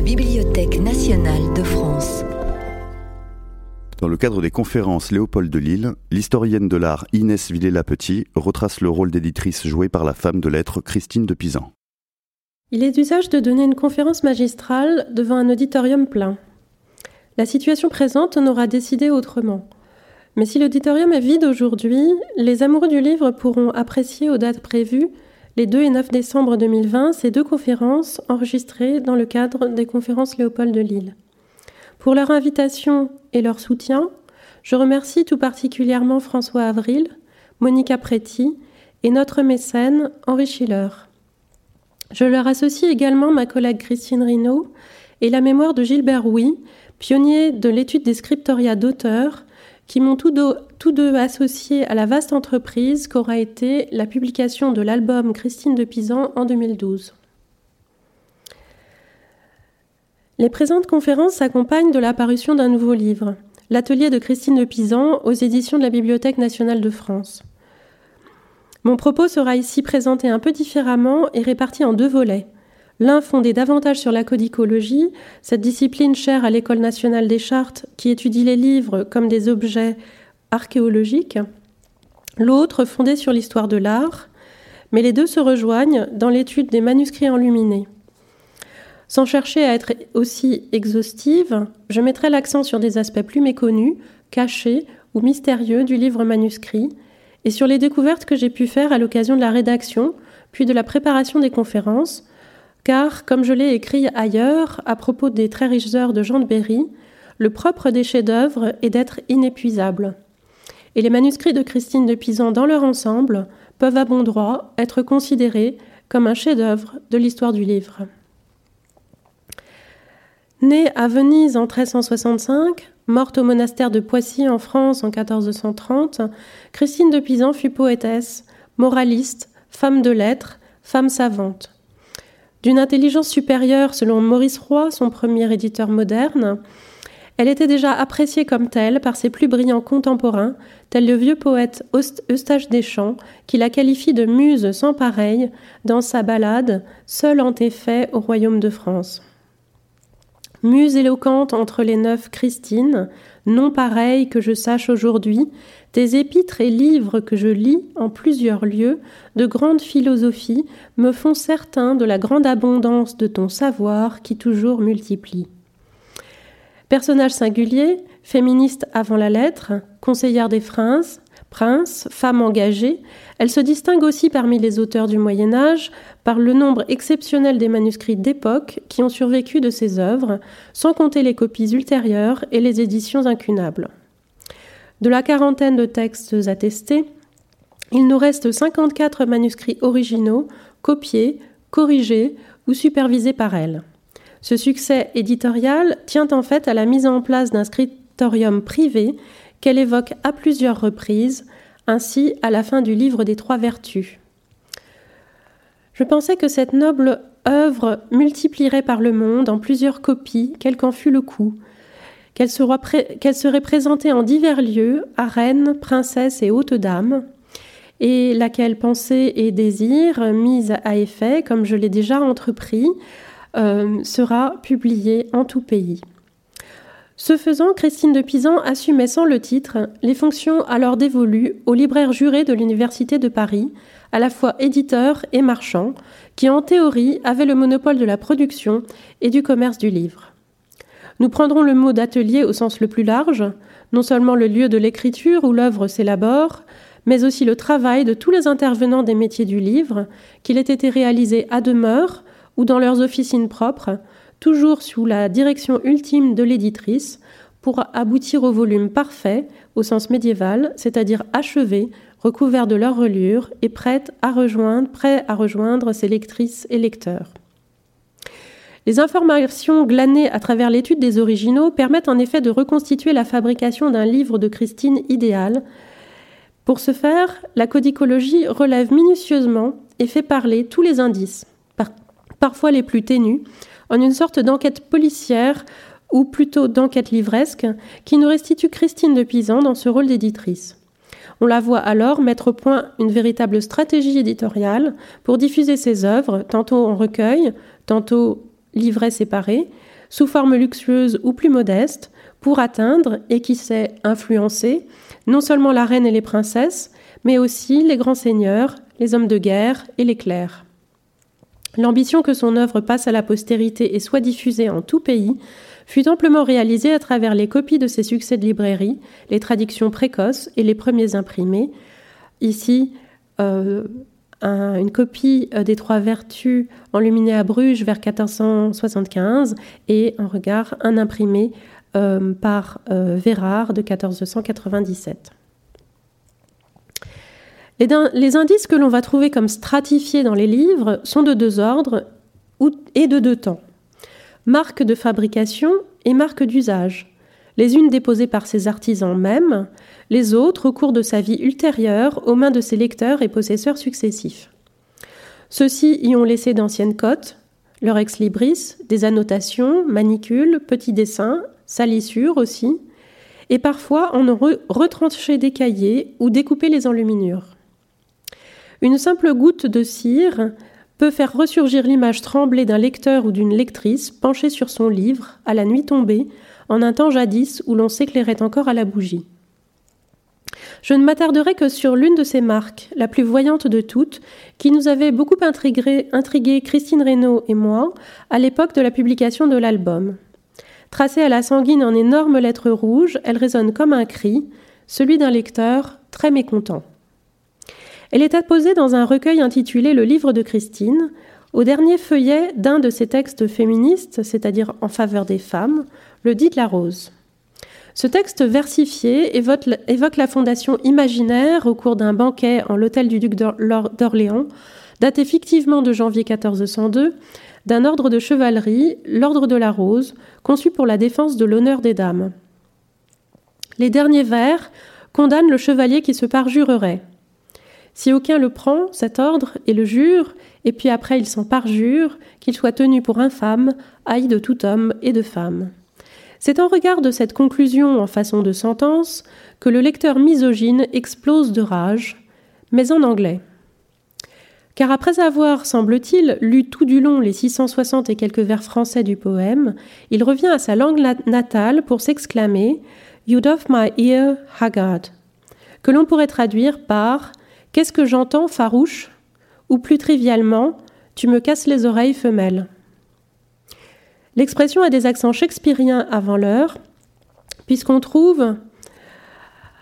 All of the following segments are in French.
la Bibliothèque nationale de France. Dans le cadre des conférences Léopold de Lille, l'historienne de l'art Inès Villela-Petit retrace le rôle d'éditrice joué par la femme de lettres Christine de Pisan. Il est d'usage de donner une conférence magistrale devant un auditorium plein. La situation présente en aura décidé autrement. Mais si l'auditorium est vide aujourd'hui, les amoureux du livre pourront apprécier aux dates prévues, les 2 et 9 décembre 2020, ces deux conférences enregistrées dans le cadre des conférences Léopold de Lille. Pour leur invitation et leur soutien, je remercie tout particulièrement François Avril, Monica Preti et notre mécène Henri Schiller. Je leur associe également ma collègue Christine Rinaud et la mémoire de Gilbert Rouy, pionnier de l'étude des scriptoria d'auteurs, qui m'ont tous deux, tous deux associés à la vaste entreprise qu'aura été la publication de l'album Christine de Pisan en 2012. Les présentes conférences s'accompagnent de l'apparition d'un nouveau livre, L'atelier de Christine de Pisan aux éditions de la Bibliothèque nationale de France. Mon propos sera ici présenté un peu différemment et réparti en deux volets. L'un fondé davantage sur la codicologie, cette discipline chère à l'École nationale des chartes qui étudie les livres comme des objets archéologiques. L'autre fondé sur l'histoire de l'art, mais les deux se rejoignent dans l'étude des manuscrits enluminés. Sans chercher à être aussi exhaustive, je mettrai l'accent sur des aspects plus méconnus, cachés ou mystérieux du livre manuscrit, et sur les découvertes que j'ai pu faire à l'occasion de la rédaction, puis de la préparation des conférences, car, comme je l'ai écrit ailleurs à propos des très riches heures de Jean de Berry, le propre des chefs-d'œuvre est d'être inépuisable. Et les manuscrits de Christine de Pisan dans leur ensemble peuvent à bon droit être considérés comme un chef-d'œuvre de l'histoire du livre. Née à Venise en 1365, morte au monastère de Poissy en France en 1430, Christine de Pisan fut poétesse, moraliste, femme de lettres, femme savante. D'une intelligence supérieure selon Maurice Roy, son premier éditeur moderne, elle était déjà appréciée comme telle par ses plus brillants contemporains, tel le vieux poète Eustache Deschamps, qui la qualifie de muse sans pareille dans sa ballade Seule en effet au royaume de France. Muse éloquente entre les neuf Christine, non pareille que je sache aujourd'hui, tes épîtres et livres que je lis en plusieurs lieux, de grande philosophie, me font certain de la grande abondance de ton savoir qui toujours multiplie. Personnage singulier, féministe avant la lettre, conseillère des princes, prince, femme engagée, elle se distingue aussi parmi les auteurs du Moyen Âge par le nombre exceptionnel des manuscrits d'époque qui ont survécu de ses œuvres, sans compter les copies ultérieures et les éditions incunables. De la quarantaine de textes attestés, il nous reste 54 manuscrits originaux, copiés, corrigés ou supervisés par elle. Ce succès éditorial tient en fait à la mise en place d'un scriptorium privé qu'elle évoque à plusieurs reprises, ainsi à la fin du livre des Trois Vertus. Je pensais que cette noble œuvre multiplierait par le monde en plusieurs copies, quel qu'en fût le coût, qu'elle serait présentée en divers lieux, à reines, princesses et hautes dames, et laquelle pensée et désir, mise à effet, comme je l'ai déjà entrepris, euh, sera publiée en tout pays. Ce faisant, Christine de Pisan assumait sans le titre les fonctions alors dévolues au libraire juré de l'Université de Paris, à la fois éditeur et marchand, qui en théorie avait le monopole de la production et du commerce du livre. Nous prendrons le mot d'atelier au sens le plus large, non seulement le lieu de l'écriture où l'œuvre s'élabore, mais aussi le travail de tous les intervenants des métiers du livre, qu'il ait été réalisé à demeure ou dans leurs officines propres, toujours sous la direction ultime de l'éditrice, pour aboutir au volume parfait, au sens médiéval, c'est-à-dire achevé, recouvert de leur relure et prêt à rejoindre, prêt à rejoindre ses lectrices et lecteurs. Les informations glanées à travers l'étude des originaux permettent en effet de reconstituer la fabrication d'un livre de Christine idéal. Pour ce faire, la codicologie relève minutieusement et fait parler tous les indices, parfois les plus ténus, en une sorte d'enquête policière ou plutôt d'enquête livresque qui nous restitue Christine de Pisan dans ce rôle d'éditrice. On la voit alors mettre au point une véritable stratégie éditoriale pour diffuser ses œuvres, tantôt en recueil, tantôt livrets séparés, sous forme luxueuse ou plus modeste, pour atteindre, et qui sait influencer, non seulement la reine et les princesses, mais aussi les grands seigneurs, les hommes de guerre et les clercs. L'ambition que son œuvre passe à la postérité et soit diffusée en tout pays fut amplement réalisée à travers les copies de ses succès de librairie, les traductions précoces et les premiers imprimés. Ici, euh, une copie euh, des Trois Vertus enluminée à Bruges vers 1475 et en regard un imprimé euh, par Vérard de 1497. Les, indices que l'on va trouver comme stratifiés dans les livres sont de deux ordres et de deux temps. Marques de fabrication et marques d'usage. Les unes déposées par ses artisans mêmes, les autres au cours de sa vie ultérieure aux mains de ses lecteurs et possesseurs successifs. Ceux-ci y ont laissé d'anciennes cotes, leur ex-libris, des annotations, manicules, petits dessins, salissures aussi, et parfois en ont retranché des cahiers ou découpé les enluminures. Une simple goutte de cire peut faire ressurgir l'image tremblée d'un lecteur ou d'une lectrice penchée sur son livre, à la nuit tombée, en un temps jadis où l'on s'éclairait encore à la bougie. Je ne m'attarderai que sur l'une de ces marques, la plus voyante de toutes, qui nous avait beaucoup intrigué, intrigué Christine Reynaud et moi à l'époque de la publication de l'album. Tracée à la sanguine en énormes lettres rouges, elle résonne comme un cri, celui d'un lecteur très mécontent. Elle est apposée dans un recueil intitulé Le livre de Christine, au dernier feuillet d'un de ses textes féministes, c'est-à-dire en faveur des femmes, le dit de la rose. Ce texte versifié évoque, la fondation imaginaire au cours d'un banquet en l'hôtel du duc d'Orléans, daté fictivement de janvier 1402, d'un ordre de chevalerie, l'ordre de la rose, conçu pour la défense de l'honneur des dames. Les derniers vers condamnent le chevalier qui se parjurerait. Si aucun le prend, cet ordre, et le jure, et puis après il s'en parjure, qu'il soit tenu pour infâme, haï de tout homme et de femme. C'est en regard de cette conclusion en façon de sentence que le lecteur misogyne explose de rage, mais en anglais. Car après avoir, semble-t-il, lu tout du long les 660 et quelques vers français du poème, il revient à sa langue natale pour s'exclamer You doff my ear, Haggard, que l'on pourrait traduire par Qu'est-ce que j'entends, farouche? Ou plus trivialement, tu me casses les oreilles, femelle. L'expression a des accents shakespeariens avant l'heure, puisqu'on trouve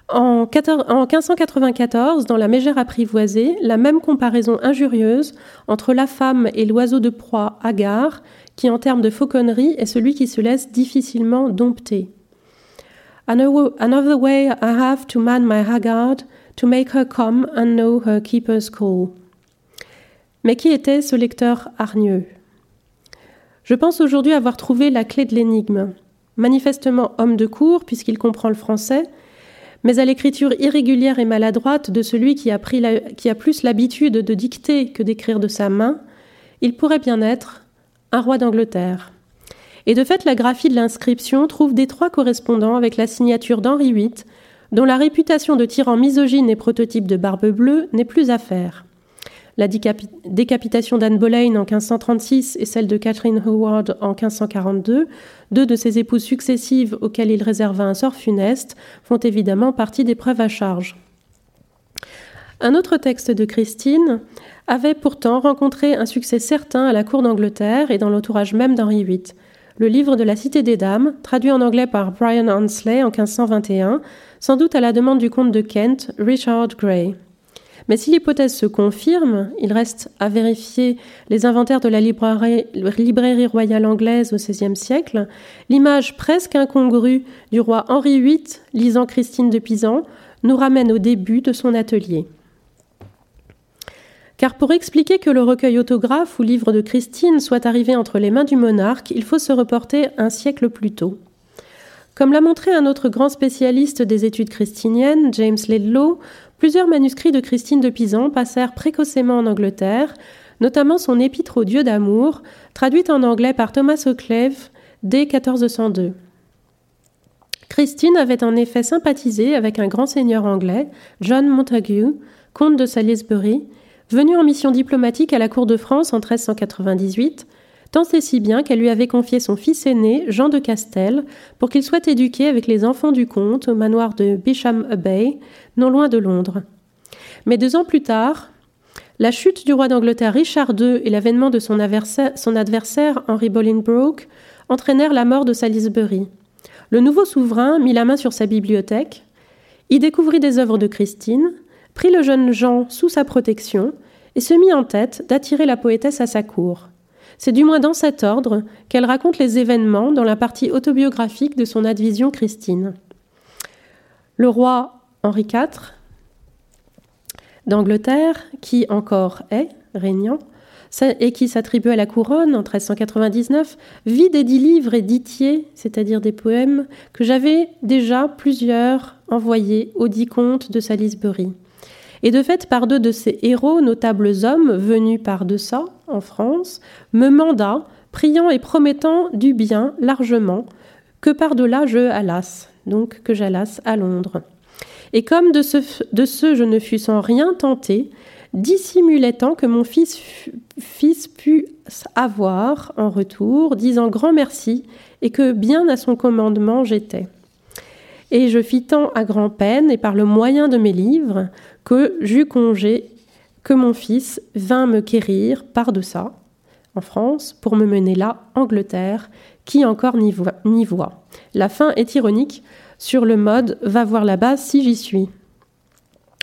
en, 1594, dans La Mégère apprivoisée, la même comparaison injurieuse entre la femme et l'oiseau de proie hagard, qui en termes de fauconnerie est celui qui se laisse difficilement dompter. Another way I have to man my haggard to make her come and know her keeper's call. Mais qui était ce lecteur hargneux? Je pense aujourd'hui avoir trouvé la clé de l'énigme. Manifestement homme de cour, puisqu'il comprend le français, mais à l'écriture irrégulière et maladroite de celui qui a, qui a plus l'habitude de dicter que d'écrire de sa main, il pourrait bien être un roi d'Angleterre. Et de fait, la graphie de l'inscription trouve d'étroits correspondants avec la signature d'Henri VIII, dont la réputation de tyran misogyne et prototype de barbe bleue n'est plus à faire. La décapitation d'Anne Boleyn en 1536 et celle de Catherine Howard en 1542, deux de ses épouses successives auxquelles il réserva un sort funeste, font évidemment partie des preuves à charge. Un autre texte de Christine avait pourtant rencontré un succès certain à la cour d'Angleterre et dans l'entourage même d'Henri VIII. Le livre de la Cité des Dames, traduit en anglais par Brian Ansley en 1521, sans doute à la demande du comte de Kent, Richard Gray. Mais si l'hypothèse se confirme, il reste à vérifier les inventaires de la librairie, royale anglaise au XVIe siècle, l'image presque incongrue du roi Henri VIII lisant Christine de Pisan nous ramène au début de son atelier. Car pour expliquer que le recueil autographe ou livre de Christine soit arrivé entre les mains du monarque, il faut se reporter un siècle plus tôt. Comme l'a montré un autre grand spécialiste des études christiniennes, James Ledlow, plusieurs manuscrits de Christine de Pisan passèrent précocement en Angleterre, notamment son Épître au Dieu d'amour, traduite en anglais par Thomas Occleve dès 1402. Christine avait en effet sympathisé avec un grand seigneur anglais, John Montagu, comte de Salisbury, venu en mission diplomatique à la cour de France en 1398, Tant c'est si bien qu'elle lui avait confié son fils aîné, Jean de Castel, pour qu'il soit éduqué avec les enfants du comte au manoir de Bisham Abbey, non loin de Londres. Mais deux ans plus tard, la chute du roi d'Angleterre Richard II et l'avènement de son adversaire, son adversaire Henry Bolingbroke entraînèrent la mort de Salisbury. Le nouveau souverain mit la main sur sa bibliothèque, y découvrit des œuvres de Christine, prit le jeune Jean sous sa protection et se mit en tête d'attirer la poétesse à sa cour. C'est du moins dans cet ordre qu'elle raconte les événements dans la partie autobiographique de son advision Christine. Le roi Henri IV d'Angleterre, qui encore est régnant, et qui s'attribue à la couronne en 1399, vit des dix livres éditiers, c'est-à-dire des poèmes, que j'avais déjà plusieurs envoyés aux dix comtes de Salisbury. Et de fait, par deux de ces héros, notables hommes venus par deçà, en France, me manda, priant et promettant du bien largement, que par-delà je allasse, donc que j'allasse à Londres. Et comme de ce, de ce je ne fus sans rien tenté, dissimulait tant que mon fils, fils put avoir en retour, disant grand merci, et que bien à son commandement j'étais. Et je fis tant à grand-peine, et par le moyen de mes livres, que j'eus congé que mon fils vint me quérir par deçà, en France, pour me mener là, Angleterre, qui encore n'y voit. La fin est ironique sur le mode va voir là-bas si j'y suis.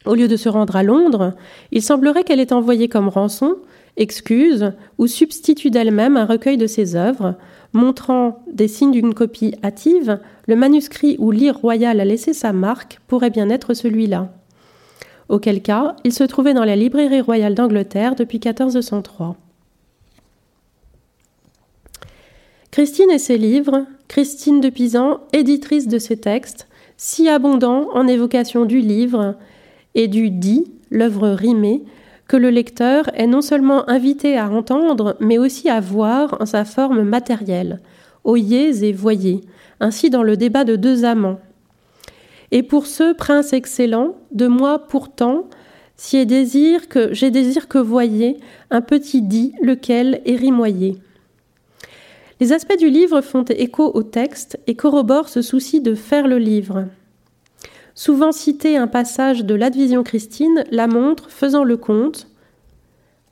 Au lieu de se rendre à Londres, il semblerait qu'elle ait envoyé comme rançon, excuse ou substitut d'elle-même un recueil de ses œuvres, montrant des signes d'une copie hâtive, le manuscrit où l'ire royal a laissé sa marque pourrait bien être celui-là. Auquel cas, il se trouvait dans la librairie royale d'Angleterre depuis 1403. Christine et ses livres, Christine de Pisan, éditrice de ses textes, si abondants en évocation du livre et du dit, l'œuvre rimée, que le lecteur est non seulement invité à entendre, mais aussi à voir en sa forme matérielle, oyez et voyez, ainsi dans le débat de deux amants. Et pour ce prince excellent, de moi pourtant, si j'ai désir que j'ai désir que voyez un petit dit lequel est rimoyé. Les aspects du livre font écho au texte et corroborent ce souci de faire le livre. Souvent cité un passage de l'Advision Christine la montre faisant le compte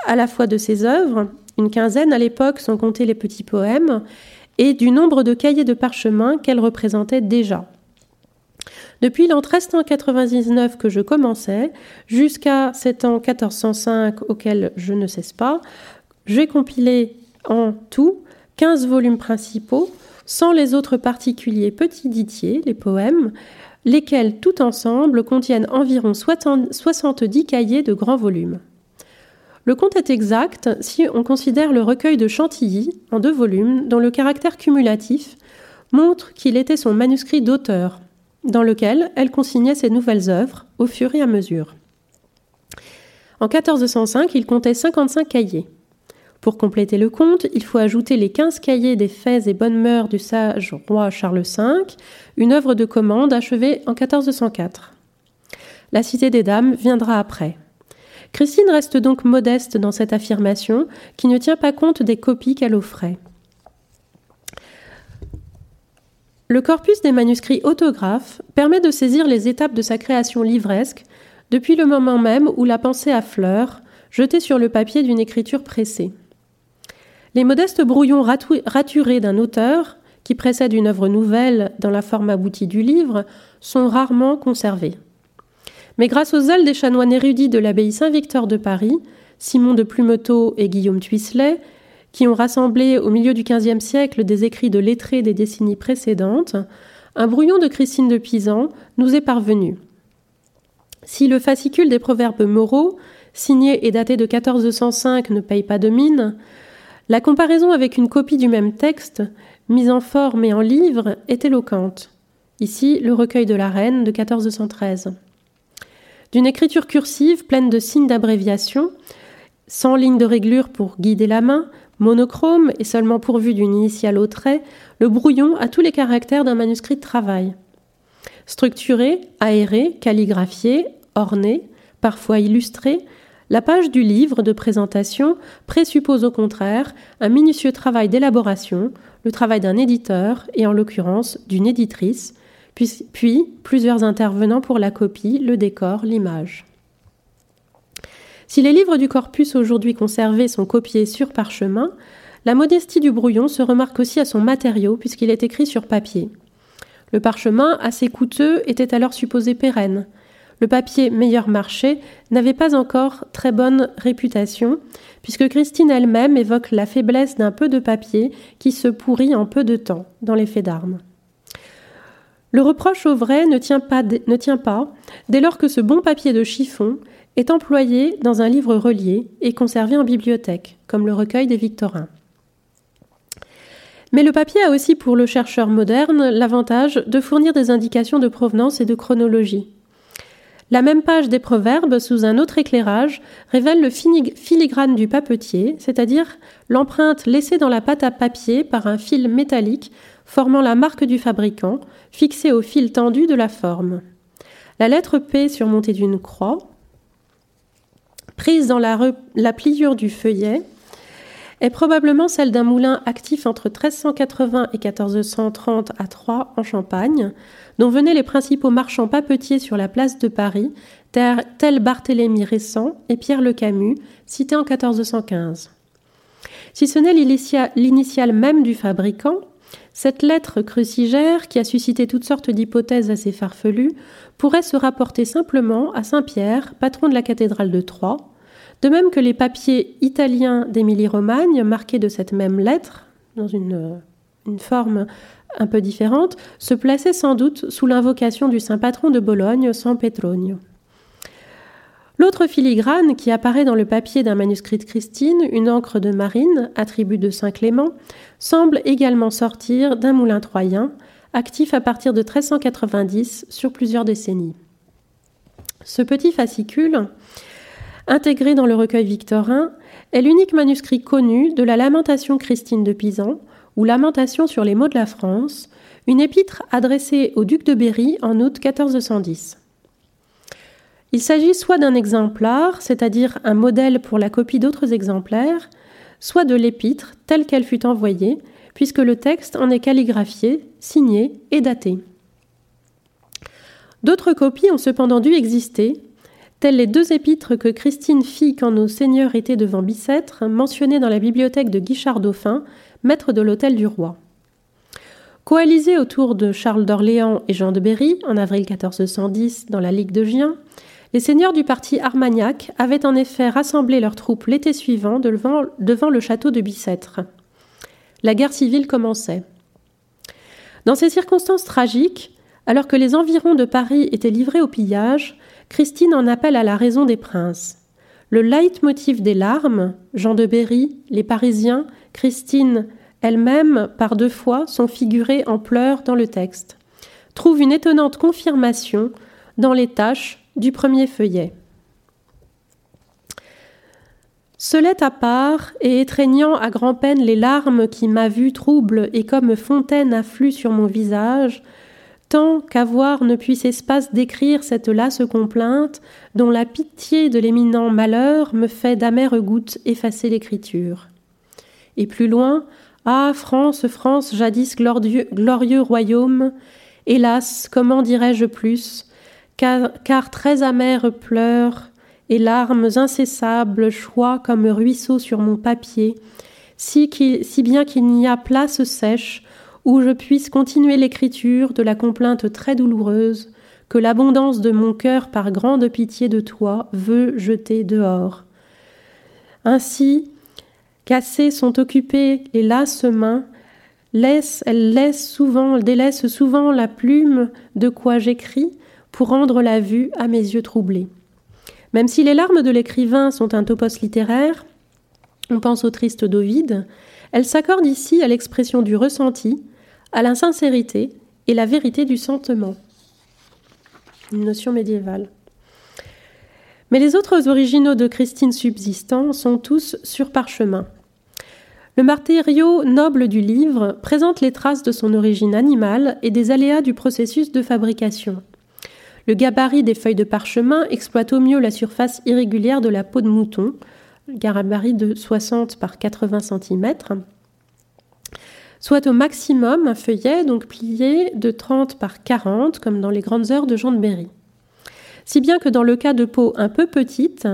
à la fois de ses œuvres, une quinzaine à l'époque sans compter les petits poèmes, et du nombre de cahiers de parchemin qu'elle représentait déjà. Depuis l'an 1399 que je commençais, jusqu'à cet an 1405 auquel je ne cesse pas, j'ai compilé en tout 15 volumes principaux, sans les autres particuliers petits ditiers, les poèmes, lesquels tout ensemble contiennent environ 70 cahiers de grand volume. Le compte est exact si on considère le recueil de Chantilly, en deux volumes, dont le caractère cumulatif montre qu'il était son manuscrit d'auteur, dans lequel elle consignait ses nouvelles œuvres au fur et à mesure. En 1405, il comptait 55 cahiers. Pour compléter le compte, il faut ajouter les 15 cahiers des faits et bonnes mœurs du sage roi Charles V, une œuvre de commande achevée en 1404. La Cité des Dames viendra après. Christine reste donc modeste dans cette affirmation qui ne tient pas compte des copies qu'elle offrait. Le corpus des manuscrits autographes permet de saisir les étapes de sa création livresque depuis le moment même où la pensée à fleurs, jetée sur le papier d'une écriture pressée. Les modestes brouillons raturés d'un auteur, qui précède une œuvre nouvelle dans la forme aboutie du livre, sont rarement conservés. Mais grâce aux zèle des chanoines érudits de l'abbaye Saint-Victor de Paris, Simon de Plumetot et Guillaume Tuisselet, qui ont rassemblé au milieu du XVe siècle des écrits de lettrés des décennies précédentes, un brouillon de Christine de Pisan nous est parvenu. Si le fascicule des proverbes moraux, signé et daté de 1405, ne paye pas de mine, la comparaison avec une copie du même texte, mise en forme et en livre, est éloquente. Ici, le recueil de la reine de 1413. D'une écriture cursive pleine de signes d'abréviation, sans ligne de réglure pour guider la main, monochrome et seulement pourvu d'une initiale au trait, le brouillon a tous les caractères d'un manuscrit de travail. Structuré, aéré, calligraphié, orné, parfois illustré, La page du livre de présentation présuppose au contraire un minutieux travail d'élaboration, le travail d'un éditeur et en l'occurrence d'une éditrice, puis, puis, plusieurs intervenants pour la copie, le décor, l'image. Si les livres du corpus aujourd'hui conservés sont copiés sur parchemin, la modestie du brouillon se remarque aussi à son matériau puisqu'il est écrit sur papier. Le parchemin, assez coûteux, était alors supposé pérenne. Le papier meilleur marché n'avait pas encore très bonne réputation, puisque Christine elle-même évoque la faiblesse d'un peu de papier qui se pourrit en peu de temps dans les faits d'armes. Le reproche au vrai ne tient, pas, ne tient pas dès lors que ce bon papier de chiffon est employé dans un livre relié et conservé en bibliothèque, comme le recueil des Victorins. Mais le papier a aussi pour le chercheur moderne l'avantage de fournir des indications de provenance et de chronologie. La même page des proverbes, sous un autre éclairage, révèle le filigrane du papetier, c'est-à-dire l'empreinte laissée dans la pâte à papier par un fil métallique formant la marque du fabricant, fixée au fil tendu de la forme. La lettre P surmontée d'une croix, prise dans la, pliure du feuillet, est probablement celle d'un moulin actif entre 1380 et 1430 à Troyes en Champagne, dont venaient les principaux marchands papetiers sur la place de Paris, tels Barthélemy Récent et Pierre Le Camus, cités en 1415. Si ce n'est l'initiale même du fabricant, cette lettre crucigère, qui a suscité toutes sortes d'hypothèses assez farfelues, pourrait se rapporter simplement à Saint Pierre, patron de la cathédrale de Troyes, de même que les papiers italiens d'Émilie-Romagne, marqués de cette même lettre, dans une, forme un peu différente, se plaçait sans doute sous l'invocation du saint patron de Bologne, San Petronio. L'autre filigrane qui apparaît dans le papier d'un manuscrit de Christine, une encre de marine, attribut de Saint Clément, semble également sortir d'un moulin troyen, actif à partir de 1390 sur plusieurs décennies. Ce petit fascicule, intégré dans le recueil victorin, est l'unique manuscrit connu de la Lamentation Christine de Pisan, ou Lamentation sur les mots de la France, une épître adressée au duc de Berry en août 1410. Il s'agit soit d'un exemplaire, c'est-à-dire un modèle pour la copie d'autres exemplaires, soit de l'épître telle qu'elle fut envoyée, puisque le texte en est calligraphié, signé et daté. D'autres copies ont cependant dû exister, telles les deux épîtres que Christine fit quand nos seigneurs étaient devant Bicêtre, mentionnées dans la bibliothèque de Guichard Dauphin, maître de l'hôtel du roi. Coalisés autour de Charles d'Orléans et Jean de Berry en avril 1410 dans la Ligue de Gien, les seigneurs du parti Armagnac avaient en effet rassemblé leurs troupes l'été suivant devant, devant le château de Bicêtre. La guerre civile commençait. Dans ces circonstances tragiques, alors que les environs de Paris étaient livrés au pillage, Christine en appelle à la raison des princes. Le leitmotiv des larmes, Jean de Berry, les Parisiens, Christine elle-même, par deux fois, sont figurées en pleurs dans le texte, trouve une étonnante confirmation dans les tâches du premier feuillet. Seulette à part, et étreignant à grand-peine les larmes qui ma vue trouble et comme fontaine affluent sur mon visage, tant qu'avoir ne puisse espace d'écrire cette lasse complainte, dont la pitié de l'éminent malheur me fait d'amères gouttes effacer l'écriture. Et plus loin, Ah, France, France, jadis glorieux, royaume, hélas, comment dirais-je plus, car, car très amères pleurs et larmes incessables choient comme ruisseaux sur mon papier, si, bien qu'il n'y a place sèche où je puisse continuer l'écriture de la complainte très douloureuse que l'abondance de mon cœur par grande pitié de toi veut jeter dehors. Ainsi, Cassées sont occupées les lasses mains, laisse, elle souvent, délaisse souvent la plume de quoi j'écris pour rendre la vue à mes yeux troublés. Même si les larmes de l'écrivain sont un topos littéraire, on pense au triste d'Ovide, elles s'accordent ici à l'expression du ressenti, à la sincérité et la vérité du sentiment. Une notion médiévale. Mais les autres originaux de Christine subsistants sont tous sur parchemin. Le matériau noble du livre présente les traces de son origine animale et des aléas du processus de fabrication. Le gabarit des feuilles de parchemin exploite au mieux la surface irrégulière de la peau de mouton, gabarit de 60 par 80 cm, soit au maximum un feuillet donc plié de 30 par 40 comme dans les grandes heures de Jean de Berry. Si bien que dans le cas de peau un peu petite,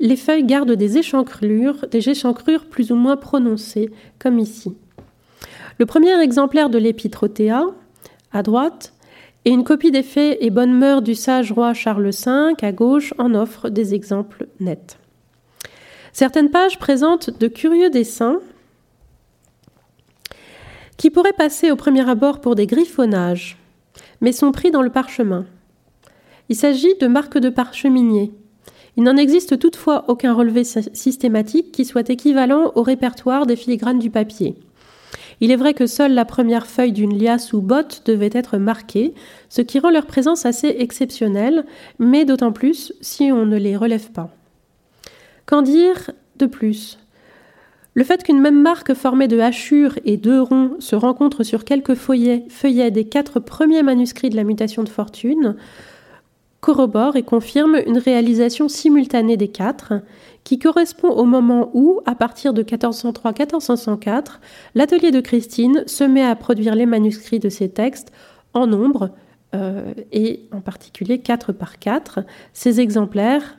les feuilles gardent des échancrures, des échancrures plus ou moins prononcées, comme ici. Le premier exemplaire de l'Épitrophéa, à droite, et une copie des faits et bonnes mœurs du sage roi Charles V, à gauche, en offre des exemples nets. Certaines pages présentent de curieux dessins qui pourraient passer au premier abord pour des griffonnages, mais sont pris dans le parchemin. Il s'agit de marques de parcheminier. Il n'en existe toutefois aucun relevé systématique qui soit équivalent au répertoire des filigranes du papier. Il est vrai que seule la première feuille d'une liasse ou botte devait être marquée, ce qui rend leur présence assez exceptionnelle, mais d'autant plus si on ne les relève pas. Qu'en dire de plus? Le fait qu'une même marque formée de hachures et deux ronds se rencontre sur quelques feuillets des quatre premiers manuscrits de la mutation de fortune corrobore et confirme une réalisation simultanée des quatre, qui correspond au moment où, à partir de 1403-1404, l'atelier de Christine se met à produire les manuscrits de ces textes en nombre, euh, et en particulier 4 par 4. Ces exemplaires,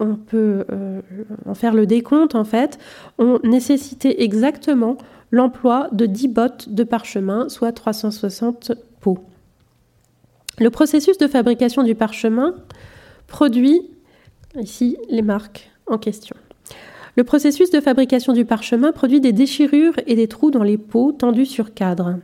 on peut euh, en faire le décompte en fait, ont nécessité exactement l'emploi de 10 bottes de parchemin, soit 360 pots. Le processus de fabrication du parchemin produit ici les marques en question. Le processus de fabrication du parchemin produit des déchirures et des trous dans les peaux tendus sur cadre.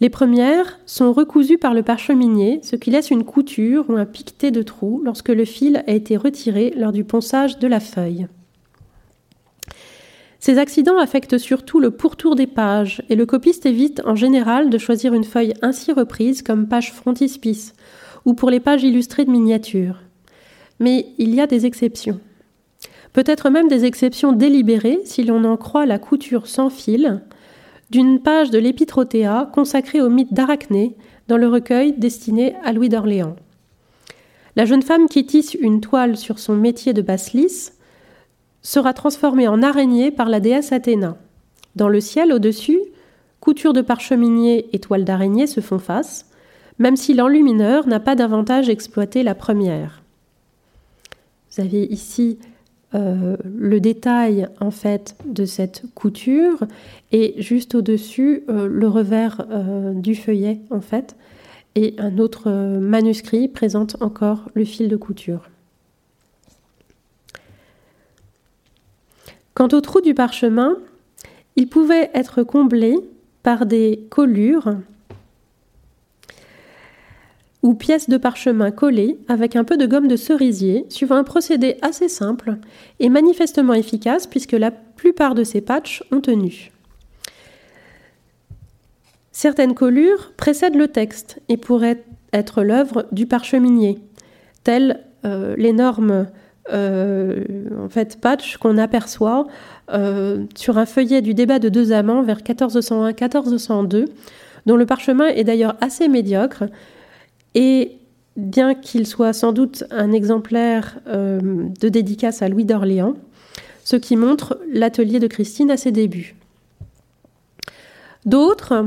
Les premières sont recousues par le parcheminier, ce qui laisse une couture ou un piqueté de trous lorsque le fil a été retiré lors du ponçage de la feuille. Ces accidents affectent surtout le pourtour des pages et le copiste évite en général de choisir une feuille ainsi reprise comme page frontispice ou pour les pages illustrées de miniatures. Mais il y a des exceptions. Peut-être même des exceptions délibérées si l'on en croit la couture sans fil d'une page de l'Épitrophéa consacrée au mythe d'Arachné dans le recueil destiné à Louis d'Orléans. La jeune femme qui tisse une toile sur son métier de basse-lisse sera transformée en araignée par la déesse Athéna. Dans le ciel, au-dessus, couture de parcheminier et toile d'araignée se font face, même si l'enlumineur n'a pas davantage exploité la première. Vous avez ici euh, le détail en fait de cette couture et juste au-dessus euh, le revers euh, du feuillet en fait et un autre manuscrit présente encore le fil de couture. Quant au trou du parchemin, il pouvait être comblé par des collures ou pièces de parchemin collées avec un peu de gomme de cerisier, suivant un procédé assez simple et manifestement efficace puisque la plupart de ces patchs ont tenu. Certaines collures précèdent le texte et pourraient être l'œuvre du parcheminier, telles euh, l'énorme euh, patch qu'on aperçoit euh, sur un feuillet du débat de deux amants vers 1401-1402, dont le parchemin est d'ailleurs assez médiocre, et bien qu'il soit sans doute un exemplaire euh, de dédicace à Louis d'Orléans, ce qui montre l'atelier de Christine à ses débuts. D'autres,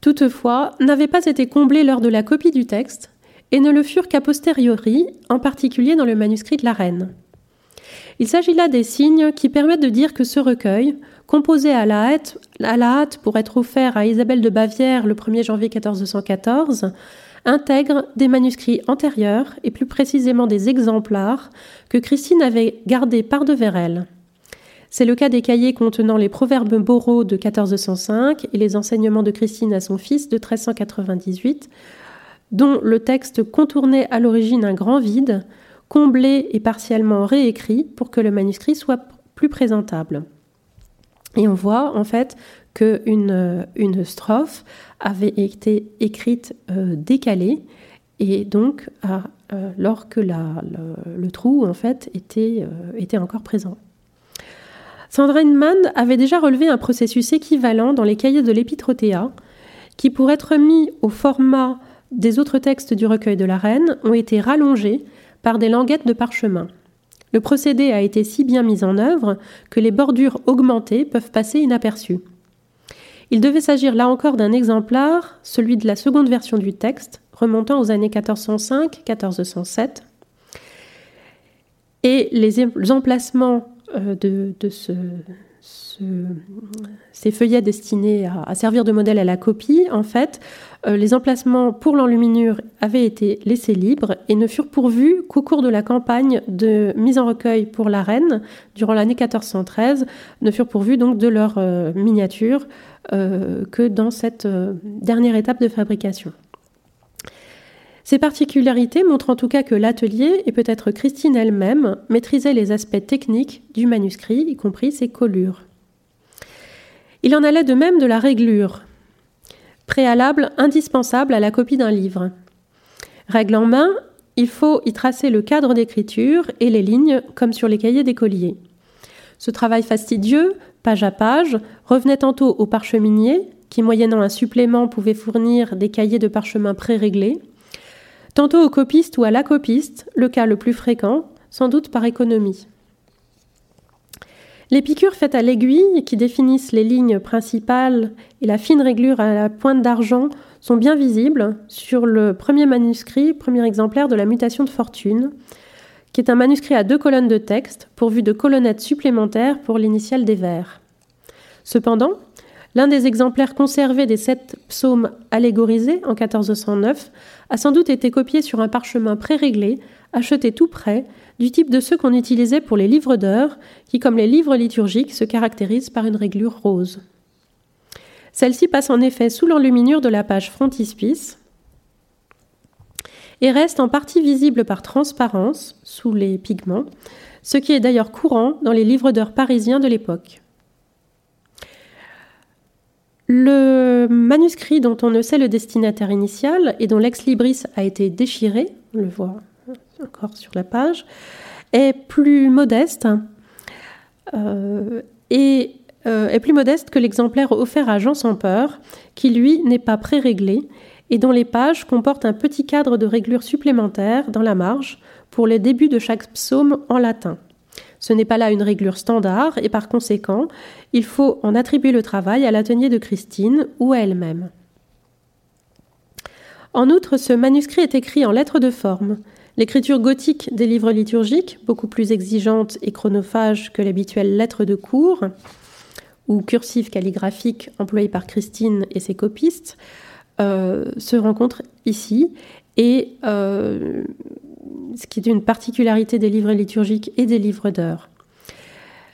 toutefois, n'avaient pas été comblés lors de la copie du texte, et ne le furent qu'a posteriori, en particulier dans le manuscrit de la Reine. Il s'agit là des signes qui permettent de dire que ce recueil, composé à la hâte, à la hâte pour être offert à Isabelle de Bavière le 1er janvier 1414, intègre des manuscrits antérieurs et plus précisément des exemplaires que Christine avait gardés par devers elle. C'est le cas des cahiers contenant les proverbes boraux de 1405 et les enseignements de Christine à son fils de 1398, dont le texte contournait à l'origine un grand vide, comblé et partiellement réécrit pour que le manuscrit soit plus présentable. Et on voit en fait qu'une une strophe avait été écrite euh, décalée et donc à, euh, le, trou en fait était, euh, encore présent. Sandra Mann avait déjà relevé un processus équivalent dans les cahiers de l'Épitrophéa, qui, pour être mis au format des autres textes du recueil de la reine, ont été rallongés par des languettes de parchemin. Le procédé a été si bien mis en œuvre que les bordures augmentées peuvent passer inaperçues. Il devait s'agir là encore d'un exemplaire, celui de la seconde version du texte, remontant aux années 1405-1407. Et les emplacements euh, de, ces feuillets destinés à, servir de modèle à la copie, en fait, euh, les emplacements pour l'enluminure avaient été laissés libres et ne furent pourvus qu'au cours de la campagne de mise en recueil pour la reine, durant l'année 1413, ne furent pourvus donc de leur euh, miniature euh, que dans cette dernière étape de fabrication. Ces particularités montrent en tout cas que l'atelier, et peut-être Christine elle-même, maîtrisait les aspects techniques du manuscrit, y compris ses collures. Il en allait de même de la réglure, préalable indispensable à la copie d'un livre. Règle en main, il faut y tracer le cadre d'écriture et les lignes comme sur les cahiers d'écoliers. Ce travail fastidieux, page à page, revenait tantôt au parcheminier, qui moyennant un supplément pouvait fournir des cahiers de parchemin pré-réglés, tantôt au copiste ou à la copiste, le cas le plus fréquent, sans doute par économie. Les piqûres faites à l'aiguille, qui définissent les lignes principales et la fine réglure à la pointe d'argent, sont bien visibles sur le premier manuscrit, premier exemplaire de la mutation de fortune, qui est un manuscrit à deux colonnes de texte, pourvu de colonnettes supplémentaires pour l'initiale des vers. Cependant, l'un des exemplaires conservés des sept psaumes allégorisés en 1409 a sans doute été copié sur un parchemin pré-réglé, acheté tout près, du type de ceux qu'on utilisait pour les livres d'heures, qui, comme les livres liturgiques, se caractérisent par une réglure rose. Celle-ci passe en effet sous l'enluminure de la page frontispice et reste en partie visible par transparence, sous les pigments, ce qui est d'ailleurs courant dans les livres d'heures parisiens de l'époque. Le manuscrit dont on ne sait le destinataire initial et dont l'ex-libris a été déchiré, on le voit encore sur la page, est plus modeste euh, et euh, est plus modeste que l'exemplaire offert à Jean sans peur, qui lui n'est pas pré-réglé et dont les pages comportent un petit cadre de réglure supplémentaire dans la marge pour les débuts de chaque psaume en latin. Ce n'est pas là une réglure standard et par conséquent, il faut en attribuer le travail à l'atelier de Christine ou à elle-même. En outre, ce manuscrit est écrit en lettres de forme, L'écriture gothique des livres liturgiques, beaucoup plus exigeante et chronophage que l'habituelle lettre de cours, ou cursive calligraphique employée par Christine et ses copistes, euh, se rencontre ici. Et euh, ce qui est une particularité des livres liturgiques et des livres d'heures.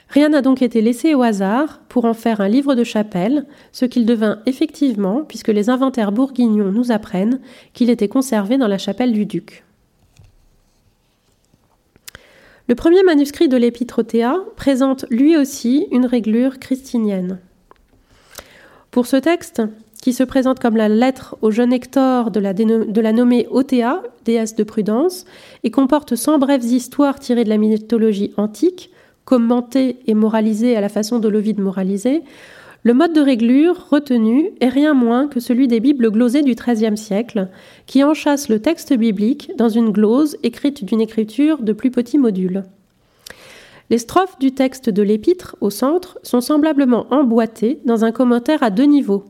Rien n'a donc été laissé au hasard pour en faire un livre de chapelle, ce qu'il devint effectivement, puisque les inventaires bourguignons nous apprennent qu'il était conservé dans la chapelle du duc. Le premier manuscrit de l'Épître présente lui aussi une réglure christinienne. Pour ce texte, qui se présente comme la lettre au jeune Hector de la, nommée Othea, déesse de prudence, et comporte 100 brèves histoires tirées de la mythologie antique, commentées et moralisées à la façon de l'Ovide moralisé, le mode de réglure retenu est rien moins que celui des Bibles glosées du XIIIe siècle, qui enchâssent le texte biblique dans une glose écrite d'une écriture de plus petits modules. Les strophes du texte de l'épître, au centre, sont semblablement emboîtées dans un commentaire à deux niveaux.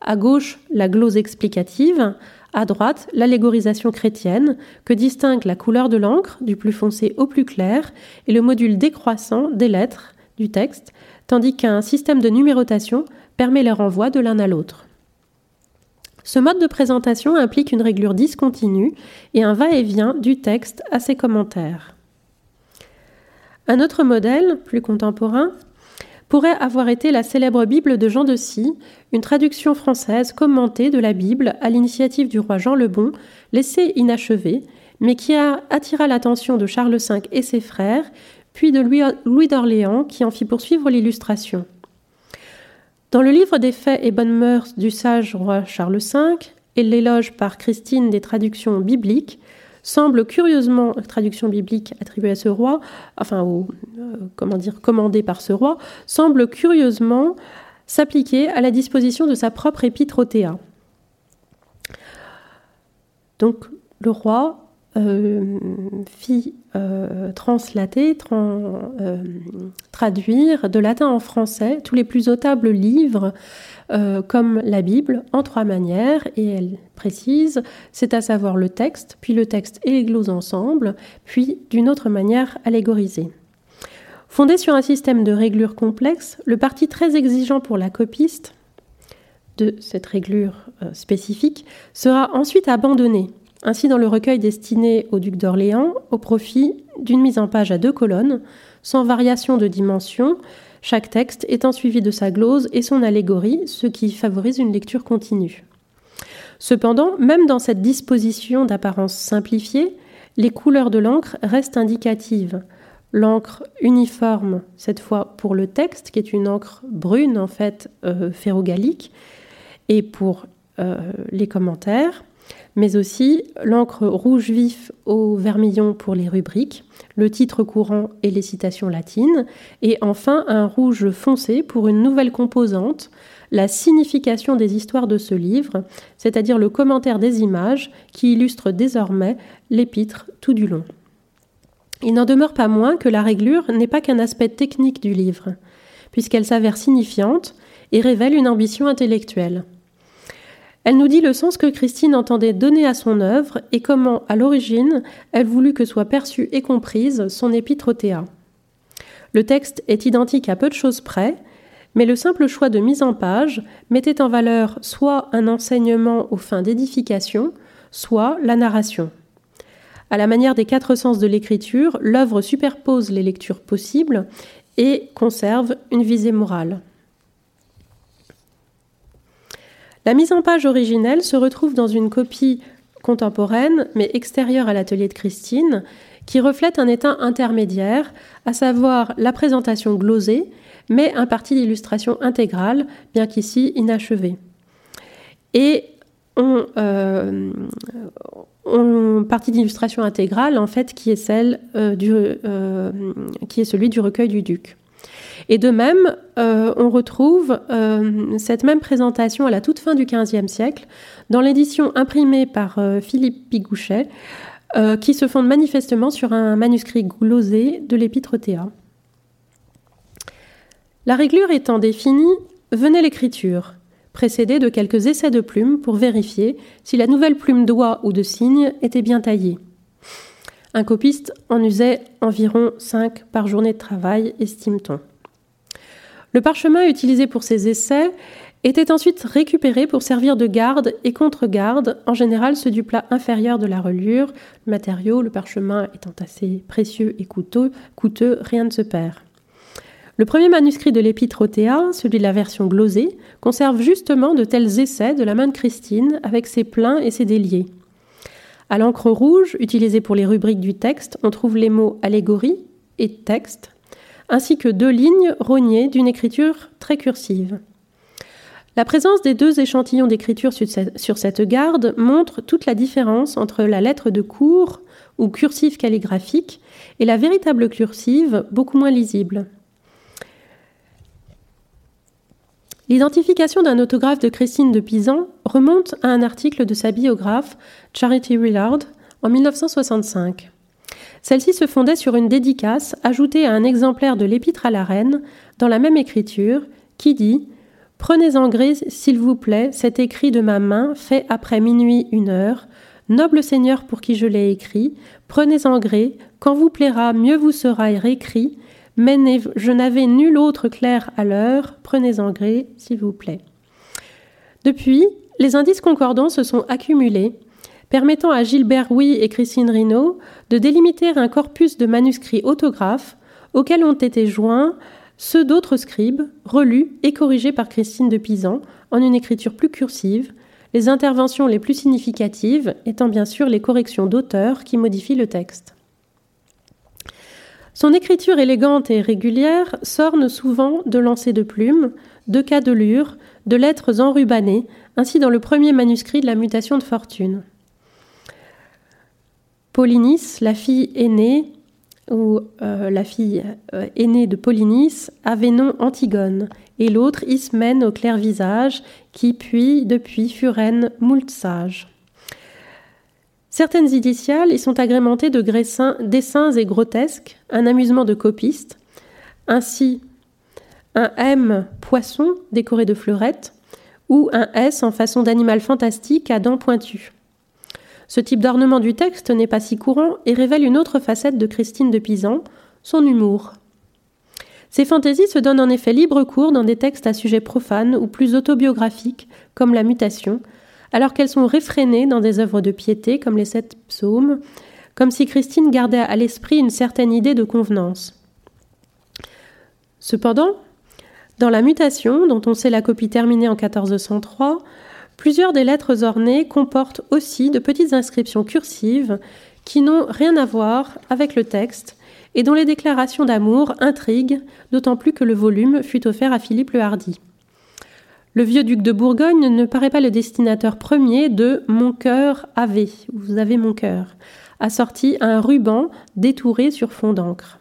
À gauche, la glose explicative, à droite, l'allégorisation chrétienne, que distingue la couleur de l'encre, du plus foncé au plus clair, et le module décroissant des lettres du texte, tandis qu'un système de numérotation permet les renvois de l'un à l'autre. Ce mode de présentation implique une réglure discontinue et un va-et-vient du texte à ses commentaires. Un autre modèle, plus contemporain, pourrait avoir été la célèbre Bible de Jean de Scie, une traduction française commentée de la Bible à l'initiative du roi Jean le Bon, laissée inachevée, mais qui attira l'attention de Charles V et ses frères, puis de Louis d'Orléans, qui en fit poursuivre l'illustration. Dans le livre des faits et bonnes mœurs du sage roi Charles V, et l'éloge par Christine des traductions bibliques, semble curieusement, traduction biblique attribuée à ce roi, enfin, euh, comment dire, commandée par ce roi, semble curieusement s'appliquer à la disposition de sa propre épître au Théa. Donc, le roi euh, fit euh, translater, euh, traduire de latin en français tous les plus notables livres comme la Bible en trois manières et elle précise, c'est à savoir le texte, puis le texte et les gloses ensemble, puis d'une autre manière allégorisée. Fondé sur un système de réglure complexe, le parti très exigeant pour la copiste de cette réglure spécifique sera ensuite abandonné ainsi dans le recueil destiné au duc d'Orléans, au profit d'une mise en page à deux colonnes, sans variation de dimension, chaque texte étant suivi de sa glose et son allégorie, ce qui favorise une lecture continue. Cependant, même dans cette disposition d'apparence simplifiée, les couleurs de l'encre restent indicatives. L'encre uniforme, cette fois pour le texte, qui est une encre brune en fait euh, ferrogalique, et pour euh, les commentaires, mais aussi l'encre rouge vif au vermillon pour les rubriques, le titre courant et les citations latines, et enfin un rouge foncé pour une nouvelle composante, la signification des histoires de ce livre, c'est-à-dire le commentaire des images qui illustre désormais l'épître tout du long. Il n'en demeure pas moins que la réglure n'est pas qu'un aspect technique du livre, puisqu'elle s'avère signifiante et révèle une ambition intellectuelle. Elle nous dit le sens que Christine entendait donner à son œuvre et comment, à l'origine, elle voulut que soit perçue et comprise son épître au Théa. Le texte est identique à peu de choses près, mais le simple choix de mise en page mettait en valeur soit un enseignement aux fins d'édification, soit la narration. À la manière des quatre sens de l'écriture, l'œuvre superpose les lectures possibles et conserve une visée morale. La mise en page originelle se retrouve dans une copie contemporaine, mais extérieure à l'atelier de Christine, qui reflète un état intermédiaire, à savoir la présentation glosée, mais un parti d'illustration intégrale, bien qu'ici inachevé. Et on, euh, partie d'illustration intégrale, en fait, qui est, celle, euh, du, euh, qui est celui du recueil du duc. Et de même, euh, on retrouve euh, cette même présentation à la toute fin du XVe siècle dans l'édition imprimée par euh, Philippe Pigouchet, qui se fonde manifestement sur un manuscrit glosé de l'épître Théa. La réglure étant définie, venait l'écriture, précédée de quelques essais de plumes pour vérifier si la nouvelle plume d'oie ou de cygne était bien taillée. Un copiste en usait environ 5 par journée de travail, estime-t-on. Le parchemin utilisé pour ces essais était ensuite récupéré pour servir de garde et contre-garde, en général ceux du plat inférieur de la reliure, le matériau, le parchemin étant assez précieux et coûteux, rien ne se perd. Le premier manuscrit de l'épître Théa, celui de la version glosée, conserve justement de tels essais de la main de Christine avec ses pleins et ses déliés. À l'encre rouge, utilisée pour les rubriques du texte, on trouve les mots allégorie et texte, ainsi que deux lignes rognées d'une écriture très cursive. La présence des deux échantillons d'écriture sur cette garde montre toute la différence entre la lettre de cours ou cursive calligraphique et la véritable cursive beaucoup moins lisible. L'identification d'un autographe de Christine de Pisan remonte à un article de sa biographe Charity Willard en 1965. Celle-ci se fondait sur une dédicace ajoutée à un exemplaire de l'Épître à la Reine, dans la même écriture, qui dit Prenez en gré, s'il vous plaît, cet écrit de ma main, fait après minuit une heure. Noble Seigneur pour qui je l'ai écrit, prenez en gré, quand vous plaira, mieux vous sera réécrit, mais je n'avais nul autre clair à l'heure, prenez en gré, s'il vous plaît. Depuis, les indices concordants se sont accumulés, permettant à Gilbert Huy et Christine Rinaud de délimiter un corpus de manuscrits autographes auxquels ont été joints ceux d'autres scribes, relus et corrigés par Christine de Pisan en une écriture plus cursive, les interventions les plus significatives étant bien sûr les corrections d'auteurs qui modifient le texte. Son écriture élégante et régulière s'orne souvent de lancers de plumes, de cas de lure, de lettres enrubannées, ainsi dans le premier manuscrit de la mutation de fortune. Polynice, la fille aînée, ou euh, la fille euh, aînée de Polynice, avait nom Antigone, et l'autre Ismène au clair visage, qui puis depuis fut reine moult sage. Certaines initiales y sont agrémentées de dessins et grotesques, un amusement de copiste, ainsi un M poisson décoré de fleurettes ou un S en façon d'animal fantastique à dents pointues. Ce type d'ornement du texte n'est pas si courant et révèle une autre facette de Christine de Pisan, son humour. Ces fantaisies se donnent en effet libre cours dans des textes à sujet profane ou plus autobiographiques, comme La Mutation, alors qu'elles sont réfrénées dans des œuvres de piété, comme les sept psaumes, comme si Christine gardait à l'esprit une certaine idée de convenance. Cependant, dans La Mutation, dont on sait la copie terminée en 1403, plusieurs des lettres ornées comportent aussi de petites inscriptions cursives qui n'ont rien à voir avec le texte et dont les déclarations d'amour intriguent, d'autant plus que le volume fut offert à Philippe le Hardy. Le vieux duc de Bourgogne ne paraît pas le destinateur premier de Mon cœur avait, vous avez mon cœur, assorti à un ruban détouré sur fond d'encre.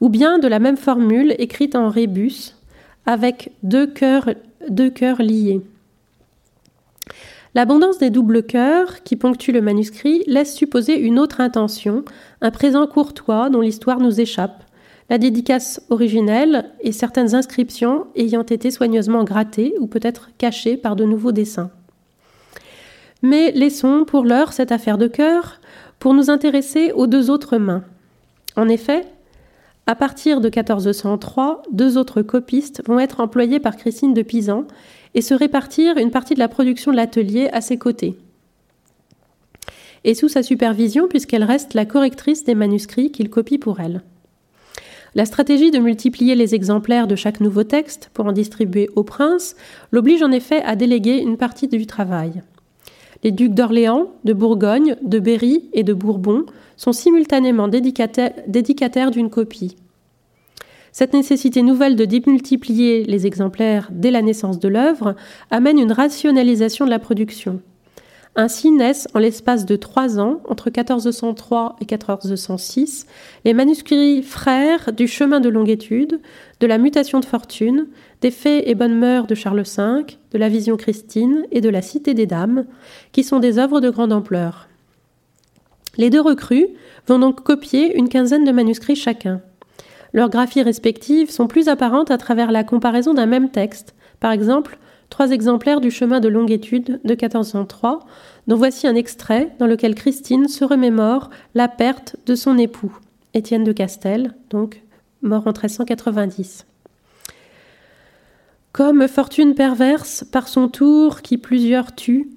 Ou bien de la même formule écrite en rébus, avec deux cœurs, deux cœurs liés. L'abondance des doubles cœurs qui ponctuent le manuscrit laisse supposer une autre intention, un présent courtois dont l'histoire nous échappe, la dédicace originelle et certaines inscriptions ayant été soigneusement grattées ou peut-être cachées par de nouveaux dessins. Mais laissons pour l'heure cette affaire de cœur pour nous intéresser aux deux autres mains. En effet, à partir de 1403, deux autres copistes vont être employés par Christine de Pisan et se répartir une partie de la production de l'atelier à ses côtés. Et sous sa supervision, puisqu'elle reste la correctrice des manuscrits qu'il copie pour elle. La stratégie de multiplier les exemplaires de chaque nouveau texte pour en distribuer au prince l'oblige en effet à déléguer une partie du travail. Les ducs d'Orléans, de Bourgogne, de Berry et de Bourbon sont simultanément dédicataires d'une copie. Cette nécessité nouvelle de démultiplier les exemplaires dès la naissance de l'œuvre amène une rationalisation de la production. Ainsi naissent, en l'espace de trois ans, entre 1403 et 1406, les manuscrits frères du chemin de longue étude, de la mutation de fortune, des faits et bonnes mœurs de Charles V, de la vision christine et de la cité des dames, qui sont des œuvres de grande ampleur. Les deux recrues vont donc copier une quinzaine de manuscrits chacun. Leurs graphies respectives sont plus apparentes à travers la comparaison d'un même texte. Par exemple, trois exemplaires du chemin de longue étude de 1403, dont voici un extrait dans lequel Christine se remémore la perte de son époux, Étienne de Castel, donc mort en 1390. Comme fortune perverse, par son tour qui plusieurs tue,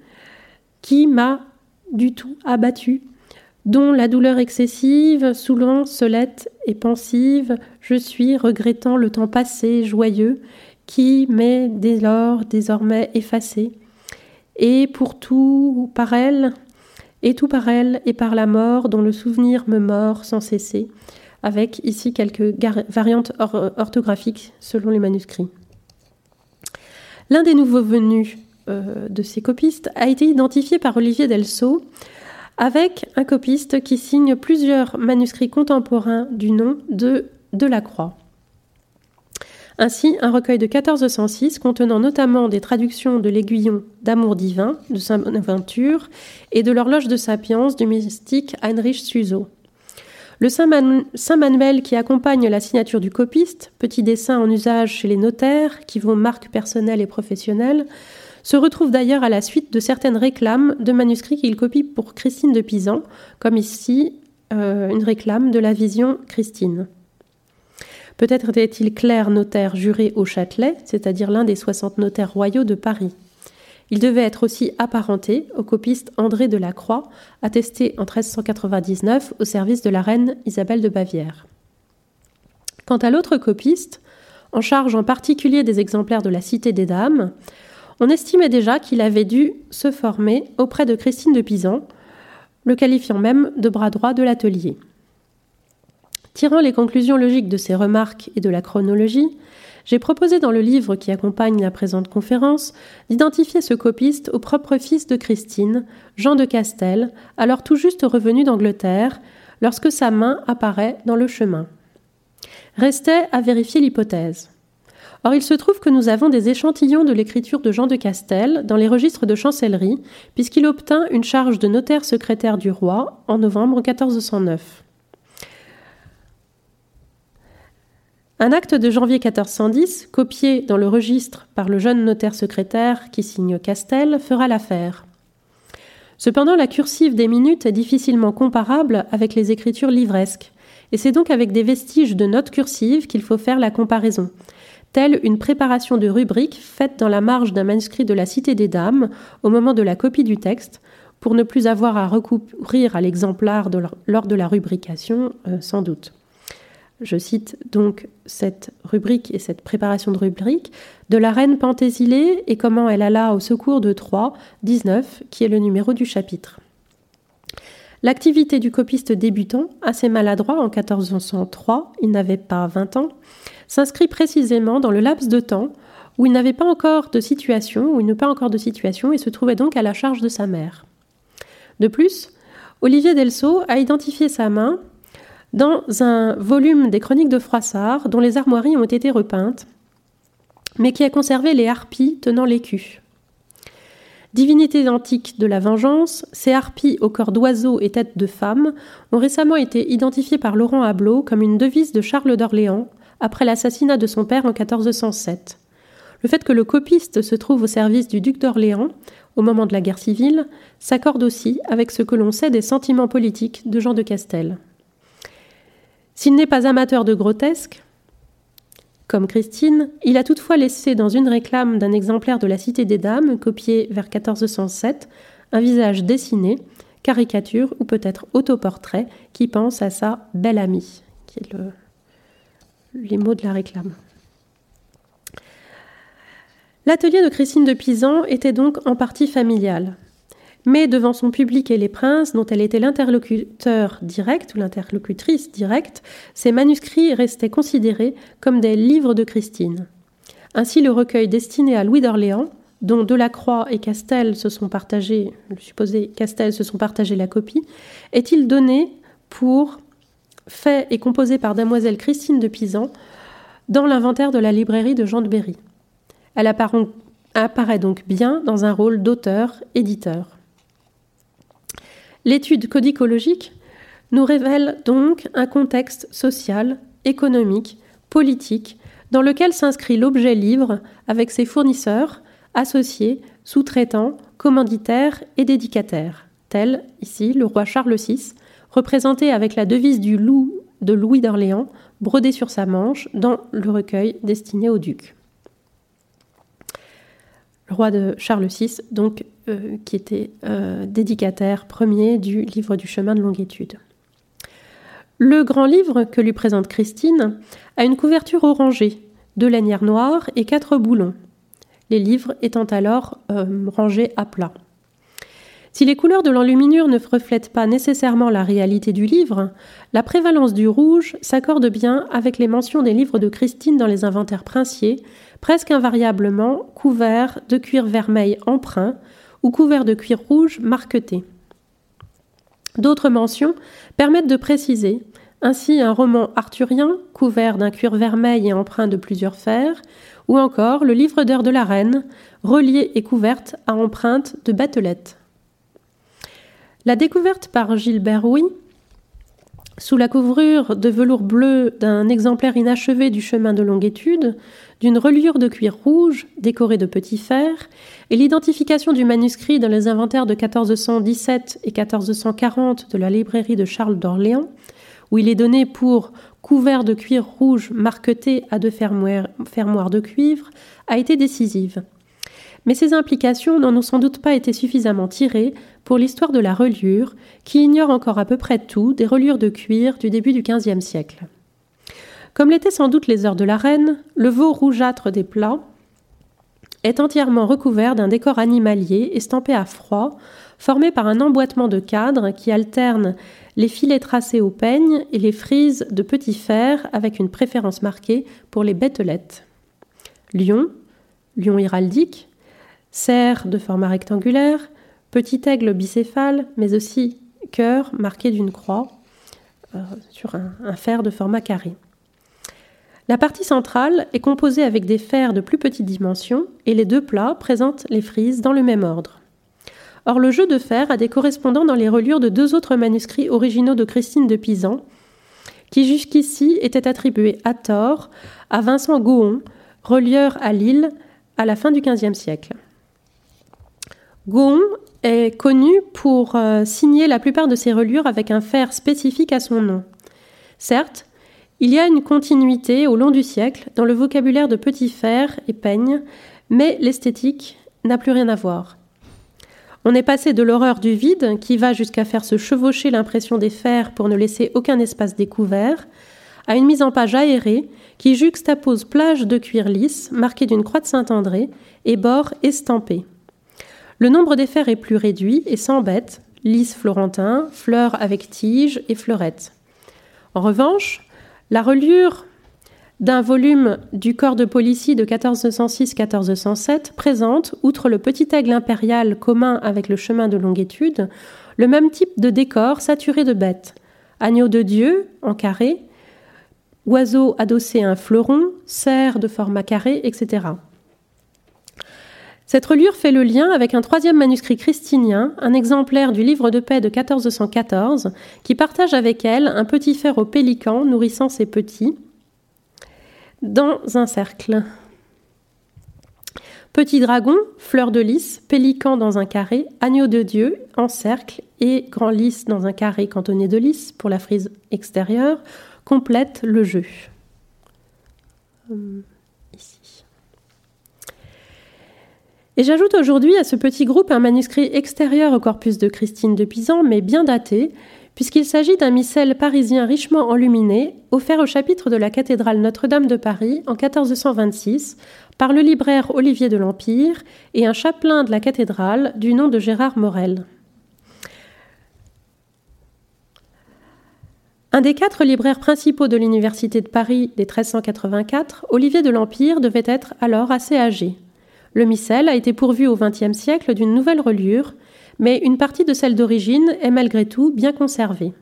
qui m'a du tout abattu, dont la douleur excessive, saoulant, solette et pensive, je suis, regrettant le temps passé, joyeux, qui m'est dès lors désormais effacé, et pour tout par elle, et tout par elle et par la mort dont le souvenir me mord sans cesser, avec ici quelques variantes orthographiques selon les manuscrits. L'un des nouveaux venus euh, de ces copistes a été identifié par Olivier Delceau avec un copiste qui signe plusieurs manuscrits contemporains du nom de Delacroix. Ainsi, un recueil de 1406 contenant notamment des traductions de l'Aiguillon d'Amour divin de Saint-Bonaventure et de l'Horloge de Sapience du mystique Heinrich Suso. Le Saint-Manuel qui accompagne la signature du copiste, petit dessin en usage chez les notaires qui vont marque personnelle et professionnelle, se retrouve d'ailleurs à la suite de certaines réclames de manuscrits qu'il copie pour Christine de Pisan, comme ici euh, une réclame de la vision Christine. Peut-être était-il clerc notaire juré au Châtelet, c'est-à-dire l'un des 60 notaires royaux de Paris. Il devait être aussi apparenté au copiste André de la Croix, attesté en 1399 au service de la reine Isabelle de Bavière. Quant à l'autre copiste, en charge en particulier des exemplaires de la Cité des Dames, on estimait déjà qu'il avait dû se former auprès de Christine de Pisan, le qualifiant même de bras droit de l'atelier. Tirant les conclusions logiques de ces remarques et de la chronologie, j'ai proposé dans le livre qui accompagne la présente conférence d'identifier ce copiste au propre fils de Christine, Jean de Castel, alors tout juste revenu d'Angleterre, lorsque sa main apparaît dans le chemin. Restait à vérifier l'hypothèse. Or, il se trouve que nous avons des échantillons de l'écriture de Jean de Castel dans les registres de chancellerie, puisqu'il obtint une charge de notaire secrétaire du roi en novembre 1409. Un acte de janvier 1410, copié dans le registre par le jeune notaire secrétaire qui signe Castel, fera l'affaire. Cependant, la cursive des minutes est difficilement comparable avec les écritures livresques, et c'est donc avec des vestiges de notes cursives qu'il faut faire la comparaison, une préparation de rubrique faite dans la marge d'un manuscrit de la Cité des Dames au moment de la copie du texte, pour ne plus avoir à recourir à l'exemplaire lors de la rubrication, euh, sans doute. Je cite donc cette rubrique et cette préparation de rubrique de la reine Pentésilée et comment elle alla au secours de Troie, 19, qui est le numéro du chapitre. L'activité du copiste débutant, assez maladroit en 1403, il n'avait pas 20 ans, s'inscrit précisément dans le laps de temps où il n'avait pas encore de situation, où il n'a pas encore de situation et se trouvait donc à la charge de sa mère. De plus, Olivier Delceau a identifié sa main dans un volume des Chroniques de Froissart dont les armoiries ont été repeintes, mais qui a conservé les harpies tenant l'écu. Divinités antiques de la vengeance, ces harpies au corps d'oiseau et tête de femme ont récemment été identifiées par Laurent Hablot comme une devise de Charles d'Orléans après l'assassinat de son père en 1407. Le fait que le copiste se trouve au service du duc d'Orléans au moment de la guerre civile s'accorde aussi avec ce que l'on sait des sentiments politiques de Jean de Castel. S'il n'est pas amateur de grotesque, comme Christine, il a toutefois laissé dans une réclame d'un exemplaire de la Cité des Dames, copié vers 1407, un visage dessiné, caricature ou peut-être autoportrait qui pense à sa belle amie, qui est le, les mots de la réclame. L'atelier de Christine de Pisan était donc en partie familial mais devant son public et les princes, dont elle était l'interlocuteur direct ou l'interlocutrice directe, ses manuscrits restaient considérés comme des livres de Christine. Ainsi, le recueil destiné à Louis d'Orléans, dont Delacroix et Castel se sont partagés, Castel se sont partagés la copie, est-il donné pour fait et composé par Damoiselle Christine de Pisan dans l'inventaire de la librairie de Jean de Berry. Elle apparaît donc bien dans un rôle d'auteur-éditeur. L'étude codicologique nous révèle donc un contexte social, économique, politique, dans lequel s'inscrit l'objet livre avec ses fournisseurs, associés, sous-traitants, commanditaires et dédicataires, tel ici le roi Charles VI, représenté avec la devise du loup de Louis d'Orléans, brodée sur sa manche dans le recueil destiné au duc. Le roi de Charles VI, donc euh, qui était euh, dédicataire premier du livre du chemin de longue étude. Le grand livre que lui présente Christine a une couverture orangée, deux lanières noires et quatre boulons, les livres étant alors euh, rangés à plat. Si les couleurs de l'enluminure ne reflètent pas nécessairement la réalité du livre, la prévalence du rouge s'accorde bien avec les mentions des livres de Christine dans les inventaires princiers, presque invariablement couverts de cuir vermeil emprunt ou couverts de cuir rouge marqueté. D'autres mentions permettent de préciser ainsi un roman arthurien couvert d'un cuir vermeil et empreint de plusieurs fers, ou encore le livre d'heures de la reine, relié et couverte à empreinte de batelettes. La découverte par Gilbert Rouy, sous la couvrure de velours bleu d'un exemplaire inachevé du chemin de longue étude, d'une reliure de cuir rouge décorée de petits fers, et l'identification du manuscrit dans les inventaires de 1417 et 1440 de la librairie de Charles d'Orléans, où il est donné pour couvert de cuir rouge marqueté à deux fermoirs de cuivre, a été décisive. Mais ces implications n'en ont sans doute pas été suffisamment tirées pour l'histoire de la reliure, qui ignore encore à peu près tout des reliures de cuir du début du XVe siècle. Comme l'étaient sans doute les heures de la reine, le veau rougeâtre des plats est entièrement recouvert d'un décor animalier estampé à froid, formé par un emboîtement de cadres qui alterne les filets tracés au peigne et les frises de petits fers avec une préférence marquée pour les bételettes. Lion, lion héraldique, cerf de format rectangulaire, petit aigle bicéphale, mais aussi cœur marqué d'une croix euh, sur un fer de format carré. La partie centrale est composée avec des fers de plus petite dimension et les deux plats présentent les frises dans le même ordre. Or, le jeu de fer a des correspondants dans les reliures de deux autres manuscrits originaux de Christine de Pisan, qui jusqu'ici étaient attribués à tort à Vincent Gohon, relieur à Lille à la fin du XVe siècle. Gohon est connu pour euh, signer la plupart de ses reliures avec un fer spécifique à son nom. Certes, il y a une continuité au long du siècle dans le vocabulaire de petits fers et peignes, mais l'esthétique n'a plus rien à voir. On est passé de l'horreur du vide, qui va jusqu'à faire se chevaucher l'impression des fers pour ne laisser aucun espace découvert, à une mise en page aérée qui juxtapose plage de cuir lisse marquée d'une croix de Saint-André et bords estampés. Le nombre des fers est plus réduit et sans bête, lys florentin, fleurs avec tiges et fleurettes. En revanche, la reliure d'un volume du corps de policier de 1406-1407 présente, outre le petit aigle impérial commun avec le chemin de longue étude, le même type de décor saturé de bêtes. Agneau de Dieu en carré, oiseau adossé à un fleuron, cerf de format carré, etc. Cette reliure fait le lien avec un troisième manuscrit christinien, un exemplaire du livre de paix de 1414, qui partage avec elle un petit fer au pélican nourrissant ses petits, dans un cercle. Petit dragon, fleur de lys, pélican dans un carré, agneau de Dieu en cercle et grand lys dans un carré cantonné de lys pour la frise extérieure complètent le jeu. Hum. Et j'ajoute aujourd'hui à ce petit groupe un manuscrit extérieur au corpus de Christine de Pisan, mais bien daté, puisqu'il s'agit d'un missel parisien richement enluminé, offert au chapitre de la cathédrale Notre-Dame de Paris en 1426 par le libraire Olivier de l'Empire et un chapelain de la cathédrale du nom de Gérard Morel. Un des quatre libraires principaux de l'Université de Paris des 1384, Olivier de l'Empire devait être alors assez âgé. Le missel a été pourvu au XXe siècle d'une nouvelle reliure, mais une partie de celle d'origine est malgré tout bien conservée.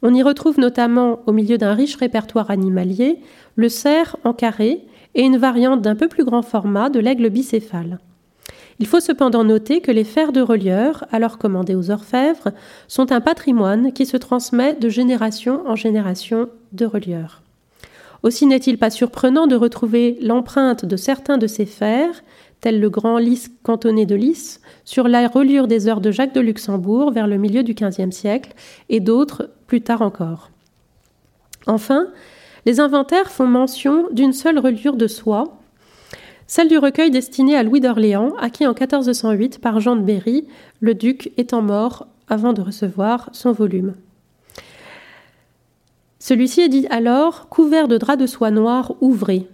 On y retrouve notamment, au milieu d'un riche répertoire animalier, le cerf en carré et une variante d'un peu plus grand format de l'aigle bicéphale. Il faut cependant noter que les fers de relieur, alors commandés aux orfèvres, sont un patrimoine qui se transmet de génération en génération de relieurs. Aussi n'est-il pas surprenant de retrouver l'empreinte de certains de ces fers, tel le grand lys cantonné de lys, sur la reliure des heures de Jacques de Luxembourg vers le milieu du XVe siècle, et d'autres plus tard encore. Enfin, les inventaires font mention d'une seule reliure de soie, celle du recueil destiné à Louis d'Orléans, acquis en 1408 par Jean de Berry, le duc étant mort avant de recevoir son volume. Celui-ci est dit alors couvert de drap de soie noire ouvré,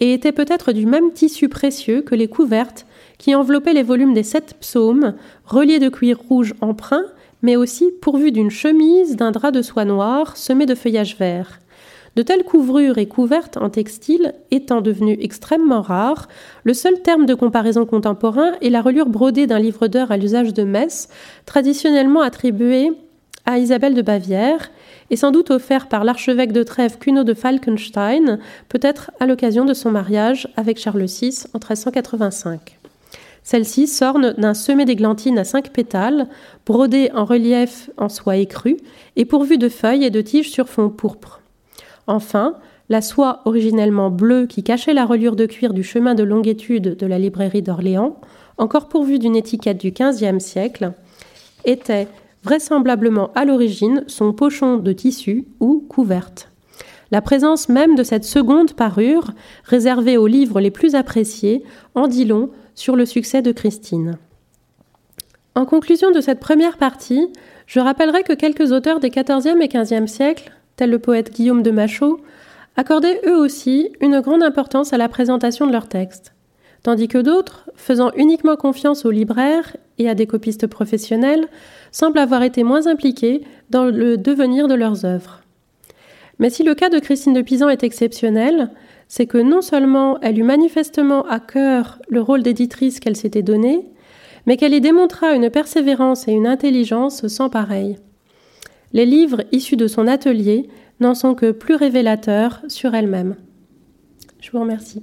et était peut-être du même tissu précieux que les couvertes qui enveloppaient les volumes des sept psaumes, reliés de cuir rouge emprunt, mais aussi pourvus d'une chemise d'un drap de soie noire semé de feuillage vert. De telles couvrures et couvertes en textile étant devenues extrêmement rares, le seul terme de comparaison contemporain est la reliure brodée d'un livre d'heures à l'usage de messe, traditionnellement attribué à Isabelle de Bavière, et sans doute offert par l'archevêque de Trèves Cuno de Falkenstein, peut-être à l'occasion de son mariage avec Charles VI en 1385. Celle-ci s'orne d'un semé d'églantine à cinq pétales, brodé en relief en soie écrue et pourvu de feuilles et de tiges sur fond pourpre. Enfin, la soie originellement bleue qui cachait la reliure de cuir du chemin de longue étude de la librairie d'Orléans, encore pourvue d'une étiquette du XVe siècle, était vraisemblablement à l'origine son pochon de tissu ou couverte. La présence même de cette seconde parure, réservée aux livres les plus appréciés, en dit long sur le succès de Christine. En conclusion de cette première partie, je rappellerai que quelques auteurs des XIVe et XVe siècles, tels le poète Guillaume de Machaut, accordaient eux aussi une grande importance à la présentation de leurs textes tandis que d'autres, faisant uniquement confiance aux libraires et à des copistes professionnels, semblent avoir été moins impliqués dans le devenir de leurs œuvres. Mais si le cas de Christine de Pisan est exceptionnel, c'est que non seulement elle eut manifestement à cœur le rôle d'éditrice qu'elle s'était donné, mais qu'elle y démontra une persévérance et une intelligence sans pareil. Les livres issus de son atelier n'en sont que plus révélateurs sur elle-même. Je vous remercie.